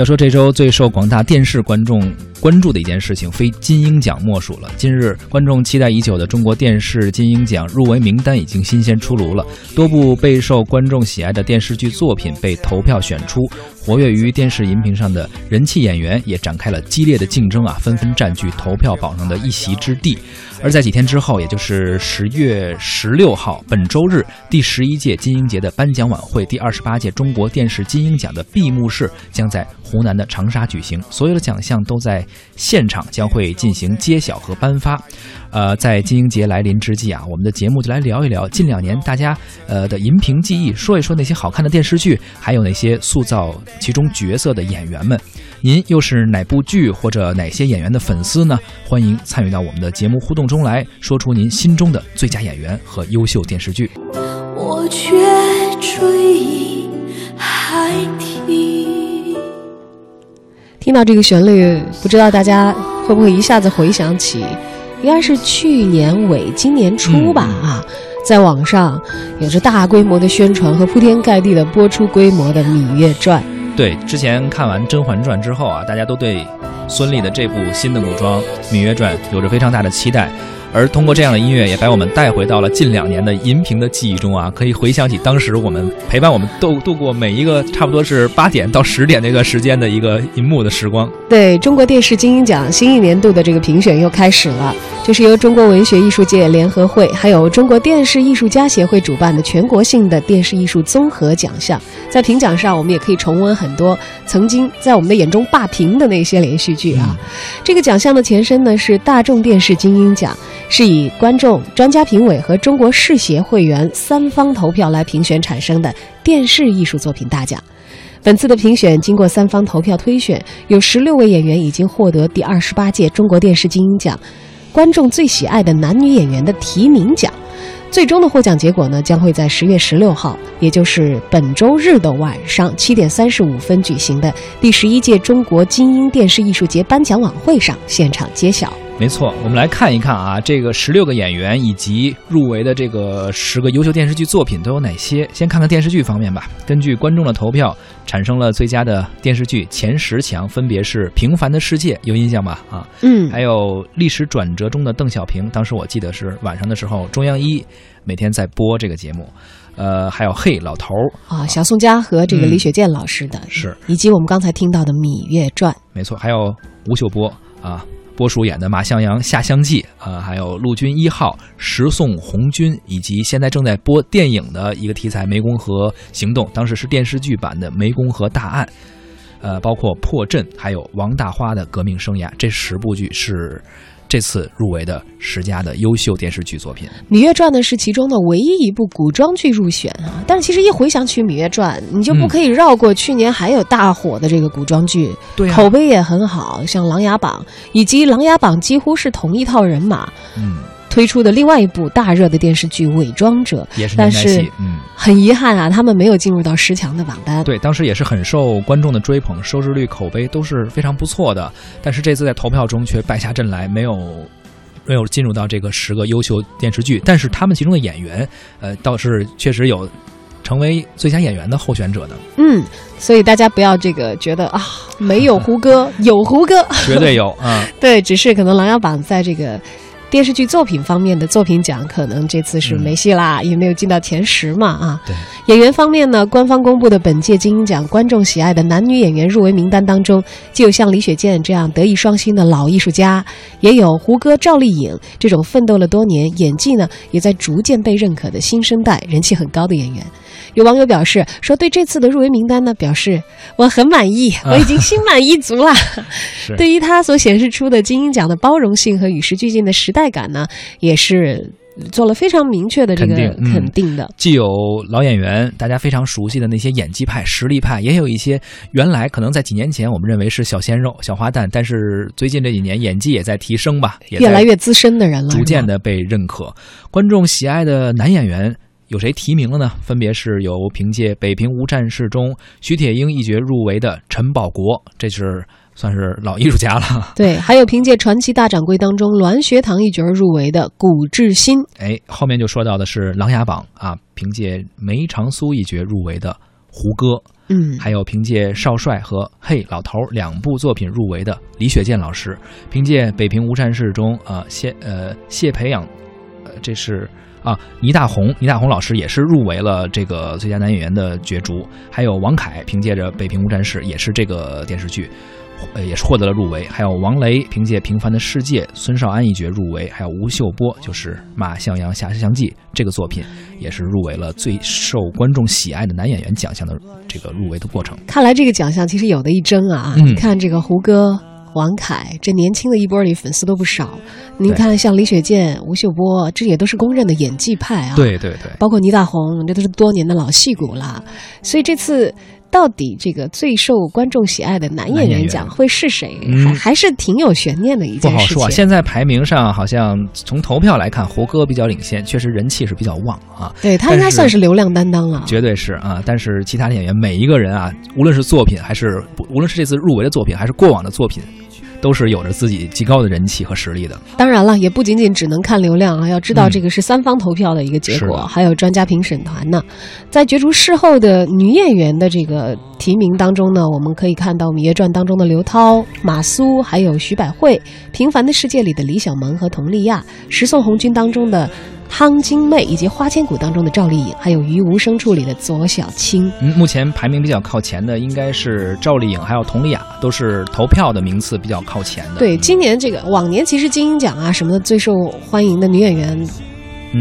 要说这周最受广大电视观众关注的一件事情，非金鹰奖莫属了。近日，观众期待已久的中国电视金鹰奖入围名单已经新鲜出炉了，多部备受观众喜爱的电视剧作品被投票选出，活跃于电视荧屏上的人气演员也展开了激烈的竞争啊，纷纷占据投票榜上的一席之地。而在几天之后，也就是十月十六号，本周日，第十一届金鹰节的颁奖晚会，第二十八届中国电视金鹰奖的闭幕式将在湖南的长沙举行，所有的奖项都在现场将会进行揭晓和颁发。呃，在金鹰节来临之际啊，我们的节目就来聊一聊近两年大家呃的荧屏记忆，说一说那些好看的电视剧，还有那些塑造其中角色的演员们。您又是哪部剧或者哪些演员的粉丝呢？欢迎参与到我们的节目互动中来，说出您心中的最佳演员和优秀电视剧。我却追忆还听。听到这个旋律，不知道大家会不会一下子回想起，应该是去年尾今年初吧？啊，在网上有着大规模的宣传和铺天盖地的播出规模的《芈月传》。对，之前看完《甄嬛传》之后啊，大家都对孙俪的这部新的古装《芈月传》有着非常大的期待。而通过这样的音乐，也把我们带回到了近两年的荧屏的记忆中啊，可以回想起当时我们陪伴我们度度过每一个差不多是八点到十点那段时间的一个银幕的时光。对中国电视金鹰奖新一年度的这个评选又开始了，这是由中国文学艺术界联合会还有中国电视艺术家协会主办的全国性的电视艺术综合奖项。在评奖上，我们也可以重温很多曾经在我们的眼中霸屏的那些连续剧啊。这个奖项的前身呢是大众电视金鹰奖。是以观众、专家评委和中国视协会员三方投票来评选产生的电视艺术作品大奖。本次的评选经过三方投票推选，有十六位演员已经获得第二十八届中国电视金鹰奖观众最喜爱的男女演员的提名奖。最终的获奖结果呢，将会在十月十六号，也就是本周日的晚上七点三十五分举行的第十一届中国金鹰电视艺术节颁奖晚会上现场揭晓。没错，我们来看一看啊，这个十六个演员以及入围的这个十个优秀电视剧作品都有哪些？先看看电视剧方面吧。根据观众的投票，产生了最佳的电视剧前十强，分别是《平凡的世界》，有印象吧？啊，嗯，还有《历史转折中的邓小平》，当时我记得是晚上的时候，中央一每天在播这个节目。呃，还有《嘿，老头儿》啊，小宋佳和这个李雪健老师的，是，以及我们刚才听到的《芈月传》，没错，还有吴秀波啊。郭叔演的马向阳下乡记啊，还有陆军一号十送红军，以及现在正在播电影的一个题材《湄公河行动》，当时是电视剧版的《湄公河大案》，呃，包括破阵，还有王大花的革命生涯，这十部剧是。这次入围的十佳的优秀电视剧作品，《芈月传》呢是其中的唯一一部古装剧入选啊。但是其实一回想起《芈月传》，你就不可以绕过去年还有大火的这个古装剧，对，口碑也很好，像《琅琊榜》以及《琅琊榜》几乎是同一套人马，嗯。推出的另外一部大热的电视剧《伪装者》，也是但是嗯，很遗憾啊，他们没有进入到十强的榜单。对，当时也是很受观众的追捧，收视率、口碑都是非常不错的。但是这次在投票中却败下阵来，没有没有进入到这个十个优秀电视剧。但是他们其中的演员，呃，倒是确实有成为最佳演员的候选者的。嗯，所以大家不要这个觉得啊，没有胡歌，有胡歌，绝对有啊。对，只是可能《琅琊榜》在这个。电视剧作品方面的作品奖，可能这次是没戏啦，也没有进到前十嘛啊。对，演员方面呢，官方公布的本届金鹰奖观众喜爱的男女演员入围名单当中，既有像李雪健这样德艺双馨的老艺术家，也有胡歌、赵丽颖这种奋斗了多年、演技呢也在逐渐被认可的新生代、人气很高的演员。有网友表示说，对这次的入围名单呢，表示我很满意，我已经心满意足了。对于他所显示出的金鹰奖的包容性和与时俱进的时代感呢，也是做了非常明确的这个肯定的。既有老演员，大家非常熟悉的那些演技派、实力派，也有一些原来可能在几年前我们认为是小鲜肉、小花旦，但是最近这几年演技也在提升吧，越来越资深的人了，逐渐的被认可。观众喜爱的男演员。有谁提名了呢？分别是由凭借《北平无战事》中徐铁英一角入围的陈宝国，这是算是老艺术家了。对，还有凭借《传奇大掌柜》当中栾学堂一角入围的古志新。哎，后面就说到的是《琅琊榜》啊，凭借梅长苏一角入围的胡歌，嗯，还有凭借《少帅》和《嘿老头》两部作品入围的李雪健老师，凭借《北平无战事》中啊谢呃谢培养，呃这是啊倪大红，倪大红老师也是入围了这个最佳男演员的角逐，还有王凯凭借着《北平无战事》也是这个电视剧。呃，也是获得了入围，还有王雷凭借《平凡的世界》，孙少安一角入围，还有吴秀波就是《马向阳下山记》这个作品，也是入围了最受观众喜爱的男演员奖项的这个入围的过程。看来这个奖项其实有的一争啊！嗯你看这个胡歌、王凯，这年轻的一波里粉丝都不少。您看像李雪健、吴秀波，这也都是公认的演技派啊。，对对对，包括倪大红，这都是多年的老戏骨了。所以这次。到底这个最受观众喜爱的男演员员奖会是谁？嗯还还是挺有悬念的一不好说啊。件事情。现在排名上好像从投票来看，胡歌比较领先，确实人气是比较旺啊。对他应该算是流量担当了。绝对是啊，但是其他的演员每一个人啊，无论是作品还是无论是这次入围的作品，还是过往的作品，都是有着自己极高的人气和实力的。当然了，也不仅仅只能看流量啊，要知道嗯这个是三方投票的一个结果，还有专家评审团呢。在角逐事后的女演员的这个提名当中呢，我们可以看到《芈月传》当中的刘涛、马苏，还有徐百惠，《平凡的世界》里的李小萌和佟丽娅，《十送红军》当中的汤金妹，以及《花千骨》当中的赵丽颖，还有《于无声处》里的左小青。嗯，目前排名比较靠前的应该是赵丽颖还有佟丽娅，都是投票的名次比较靠前的。对，嗯今年这个往年其实金鹰奖啊什么的最受欢迎的女演员，嗯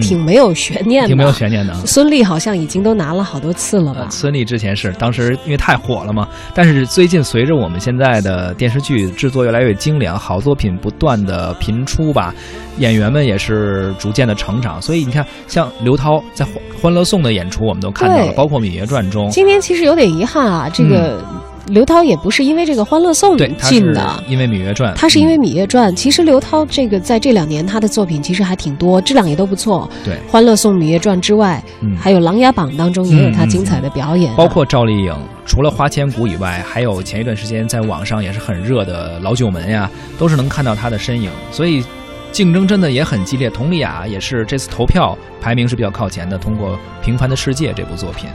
挺没有悬念的，挺没有悬念的啊。孙俪好像已经都拿了好多次了吧？呃，？孙俪之前是当时因为太火了嘛，但是最近随着我们现在的电视剧制作越来越精良，好作品不断的频出吧，演员们也是逐渐的成长，所以你看，像刘涛在《欢欢乐颂》的演出，我们都看到了，包括《芈月传》中，今天其实有点遗憾啊，这个刘涛也不是因为这个《欢乐颂》进的。因为《芈月传》，他是因为《嗯芈月传》其实刘涛这个在这两年他的作品其实还挺多，质量也都不错。对，《欢乐颂》《芈月传》之外，嗯，还有《琅琊榜》当中也有他精彩的表演啊、包括赵丽颖，除了《花千骨》以外，还有前一段时间在网上也是很热的《老九门》呀，都是能看到她的身影，所以竞争真的也很激烈。佟丽娅也是这次投票排名是比较靠前的，通过《平凡的世界》这部作品。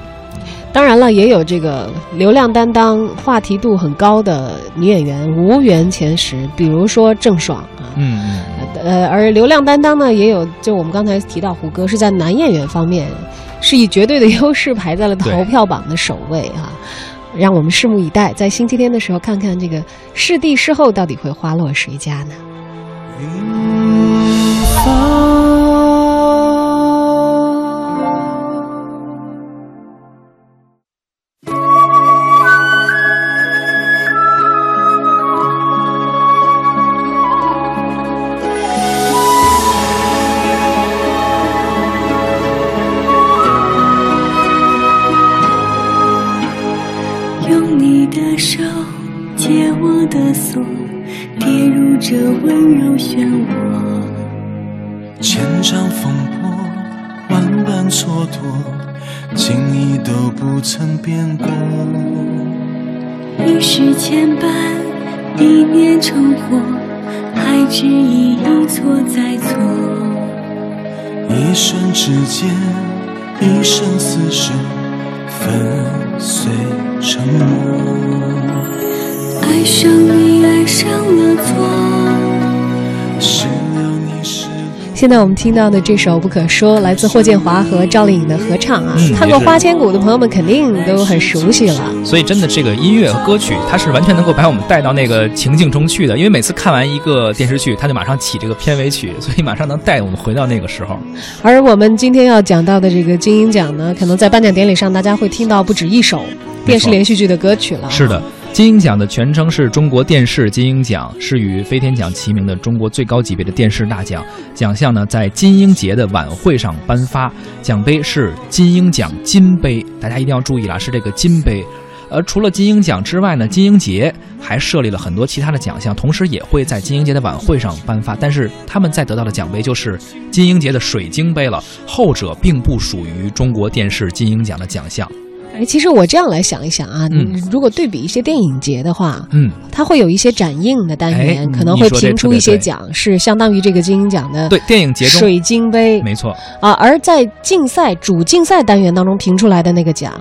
当然了，也有这个流量担当、话题度很高的女演员无缘前十，比如说郑爽啊。嗯嗯，呃，而流量担当呢，也有，就我们刚才提到胡歌是在男演员方面是以绝对的优势排在了投票榜的首位啊，让我们拭目以待，在星期天的时候看看这个视帝视后到底会花落谁家呢？云温柔漩涡。千丈风波，万般蹉跎，情谊都不曾变过。一世牵绊，一念成祸，还执意一错再错。一瞬之间，一生厮守，粉碎承诺。爱上你，爱上了错。现在我们听到的这首《不可说》来自霍建华和赵丽颖的合唱啊，嗯看过《花千骨》的朋友们肯定都很熟悉了。所以真的这个音乐和歌曲，它是完全能够把我们带到那个情境中去的。因为每次看完一个电视剧，它就马上起这个片尾曲，所以马上能带我们回到那个时候。而我们今天要讲到的这个金鹰奖呢，可能在颁奖典礼上大家会听到不止一首电视连续剧的歌曲了。是的，金鹰奖的全称是中国电视金鹰奖，是与飞天奖齐名的中国最高级别的电视大奖。奖项呢在金鹰节的晚会上颁发，奖杯是金鹰奖金杯，大家一定要注意了，是这个金杯。而除了金鹰奖之外呢，金鹰节还设立了很多其他的奖项，同时也会在金鹰节的晚会上颁发。但是他们在得到的奖杯就是金鹰节的水晶杯了，后者并不属于中国电视金鹰奖的奖项。哎，其实我这样来想一想啊，嗯如果对比一些电影节的话，嗯，它会有一些展映的单元，哎可能会评出一些奖，是相当于这个金鹰奖的对，电影节中水晶杯没错，啊。而在竞赛主竞赛单元当中评出来的那个奖，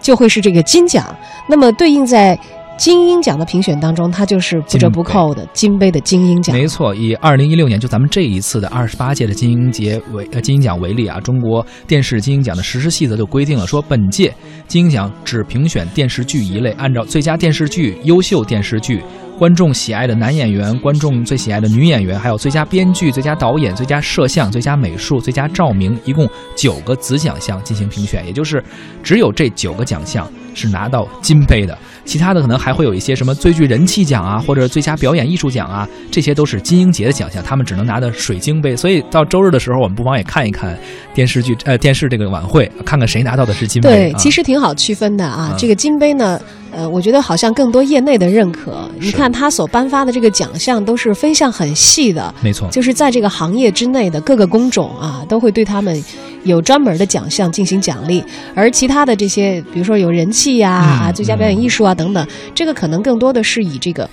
就会是这个金奖。那么对应在金鹰奖的评选当中，它就是不折不扣的金杯的金鹰奖。没错，以二零一六年就咱们这一次的二十八届的金鹰节为呃金鹰奖为例啊，中国电视金鹰奖的实施细则就规定了，说本届金鹰奖只评选电视剧一类，按照最佳电视剧、优秀电视剧。观众喜爱的男演员、观众最喜爱的女演员，还有最佳编剧、最佳导演、最佳摄像、最佳美术、最佳照明，一共九个子奖项进行评选。也就是只有这九个奖项是拿到金杯的，其他的可能还会有一些什么最具人气奖啊，或者最佳表演艺术奖啊，这些都是金鹰节的奖项，他们只能拿的水晶杯。所以到周日的时候，我们不妨也看一看电视剧呃电视这个晚会，看看谁拿到的是金杯。对，其实挺好区分的啊。这个金杯呢。呃，我觉得好像更多业内的认可。你看他所颁发的这个奖项都是分项很细的，没错，就是在这个行业之内的各个工种啊，都会对他们有专门的奖项进行奖励。而其他的这些，比如说有人气呀、啊最佳表演艺术啊等等，这个可能更多的是以这个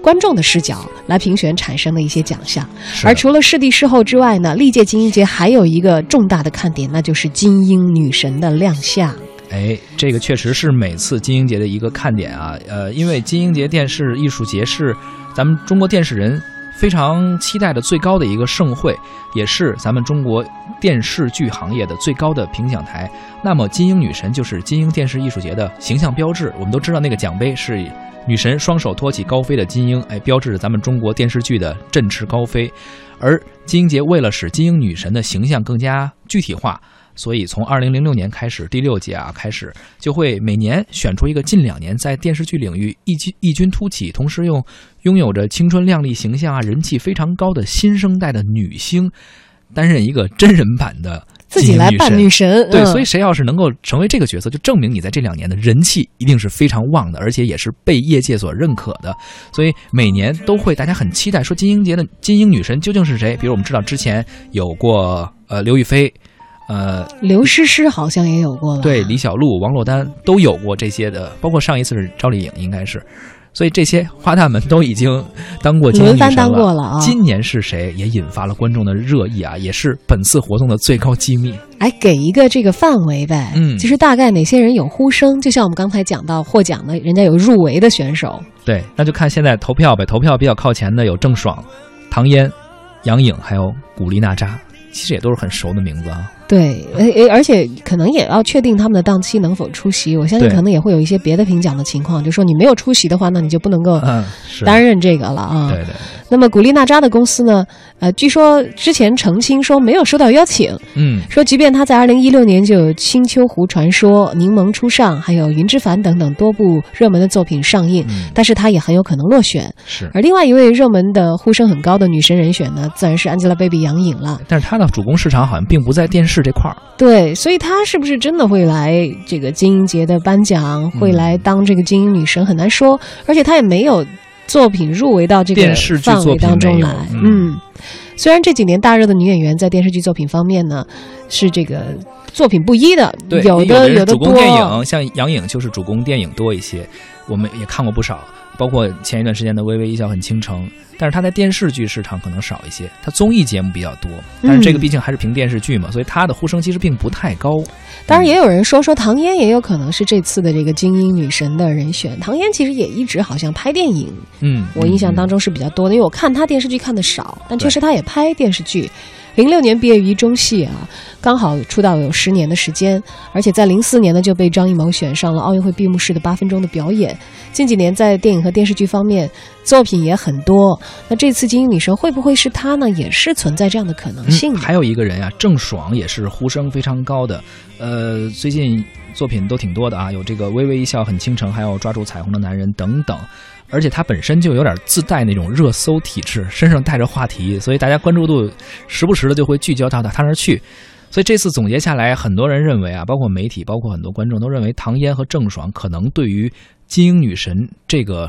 观众的视角来评选产生的一些奖项。而除了视帝视后之外呢，历届金鹰节还有一个重大的看点，那就是金鹰女神的亮相。哎，这个确实是每次金鹰节的一个看点啊。呃，因为金鹰节电视艺术节是咱们中国电视人非常期待的最高的一个盛会，也是咱们中国电视剧行业的最高的评奖台。那么，金鹰女神就是金鹰电视艺术节的形象标志。我们都知道，那个奖杯是女神双手托起高飞的金鹰，哎，标志着咱们中国电视剧的振翅高飞。而金鹰节为了使金鹰女神的形象更加具体化。所以，从二零零六年开始，第六届啊开始，就会每年选出一个近两年在电视剧领域异军异军突起，同时又拥有着青春靓丽形象啊、人气非常高的新生代的女星，担任一个真人版的自己来扮女神。对，所以谁要是能够成为这个角色，就证明你在这两年的人气一定是非常旺的，而且也是被业界所认可的。所以每年都会大家很期待，说金鹰节的金鹰女神究竟是谁？比如我们知道之前有过呃刘亦菲。呃，刘诗诗好像也有过吧？对，李小璐、王珞丹都有过这些的，包括上一次是赵丽颖，应该是。所以这些花旦们都已经当过轮番当过了啊。今年是谁也引发了观众的热议啊，也是本次活动的最高机密。哎，给一个这个范围呗，嗯，其实大概哪些人有呼声？就像我们刚才讲到获奖的，人家有入围的选手。对，那就看现在投票呗。投票比较靠前的有郑爽、唐嫣、杨颖，还有古力娜扎，其实也都是很熟的名字啊。对，而而且可能也要确定他们的档期能否出席。我相信可能也会有一些别的评奖的情况，就说你没有出席的话，那你就不能够担任这个了啊。对对。那么古力娜扎的公司呢？呃，据说之前澄清说没有收到邀请。嗯。说即便他在二零一六年就有《青丘狐传说》《柠檬初上》还有《云之凡》等等多部热门的作品上映，但是他也很有可能落选。是。而另外一位热门的呼声很高的女神人选呢，自然是 Angelababy 杨颖了。但是她的主攻市场好像并不在电视。是这块儿，对，所以她是不是真的会来这个金鹰节的颁奖，会来当这个金鹰女神很难说，而且她也没有作品入围到这个范围当中来。嗯，虽然这几年大热的女演员在电视剧作品方面呢，是这个作品不一的，有的有的主攻电影，像杨颖就是主攻电影多一些，我们也看过不少。包括前一段时间的《微微一笑很倾城》，但是他在电视剧市场可能少一些，他综艺节目比较多。但是这个毕竟还是凭电视剧嘛，所以他的呼声其实并不太高。当然，也有人说说唐嫣也有可能是这次的这个精英女神的人选。唐嫣其实也一直好像拍电影，嗯，我印象当中是比较多的，因为我看她电视剧看的少，但确实她也拍电视剧。零六年毕业于中戏啊，刚好出道有十年的时间，而且在零四年呢就被张艺谋选上了奥运会闭幕式的八分钟的表演。近几年在电影和电视剧方面作品也很多。那这次金鹰女神会不会是她呢？也是存在这样的可能性。还有一个人啊，郑爽也是呼声非常高的。呃，最近作品都挺多的啊，有这个微微一笑很倾城，还有抓住彩虹的男人等等。而且他本身就有点自带那种热搜体质，身上带着话题，所以大家关注度时不时的就会聚焦到他他那儿去。所以这次总结下来，很多人认为啊，包括媒体，包括很多观众都认为，唐嫣和郑爽可能对于金鹰女神这个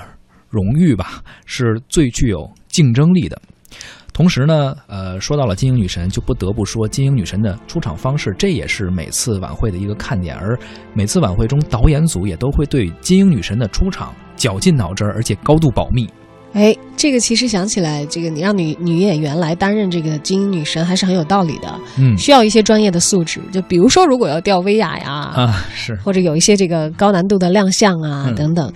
荣誉吧，是最具有竞争力的。同时呢，呃，说到了金鹰女神，就不得不说金鹰女神的出场方式，这也是每次晚会的一个看点。而每次晚会中，导演组也都会对金鹰女神的出场绞尽脑汁，而且高度保密。哎，这个其实想起来，这个你让女女演员来担任这个金鹰女神还是很有道理的。嗯需要一些专业的素质，就比如说，如果要吊威亚呀，啊，是或者有一些这个高难度的亮相啊、嗯等等，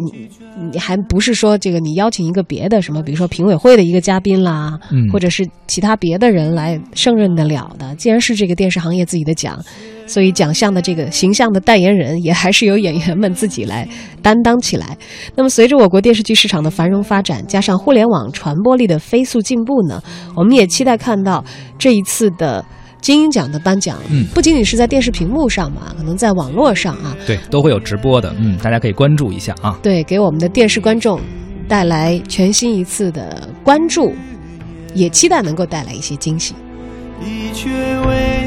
你你还不是说这个你邀请一个别的什么，比如说评委会的一个嘉宾啦，嗯或者是其他别的人来胜任得了的。既然是这个电视行业自己的奖，所以奖项的这个形象的代言人也还是由演员们自己来担当起来。那么，随着我国电视剧市场的繁荣发展，加上互联网传播力的飞速进步呢，我们也期待看到这一次的。金鹰奖的颁奖，嗯不仅仅是在电视屏幕上嘛，可能在网络上啊，对，都会有直播的，嗯，大家可以关注一下啊。对，给我们的电视观众带来全新一次的关注，也期待能够带来一些惊喜。你却为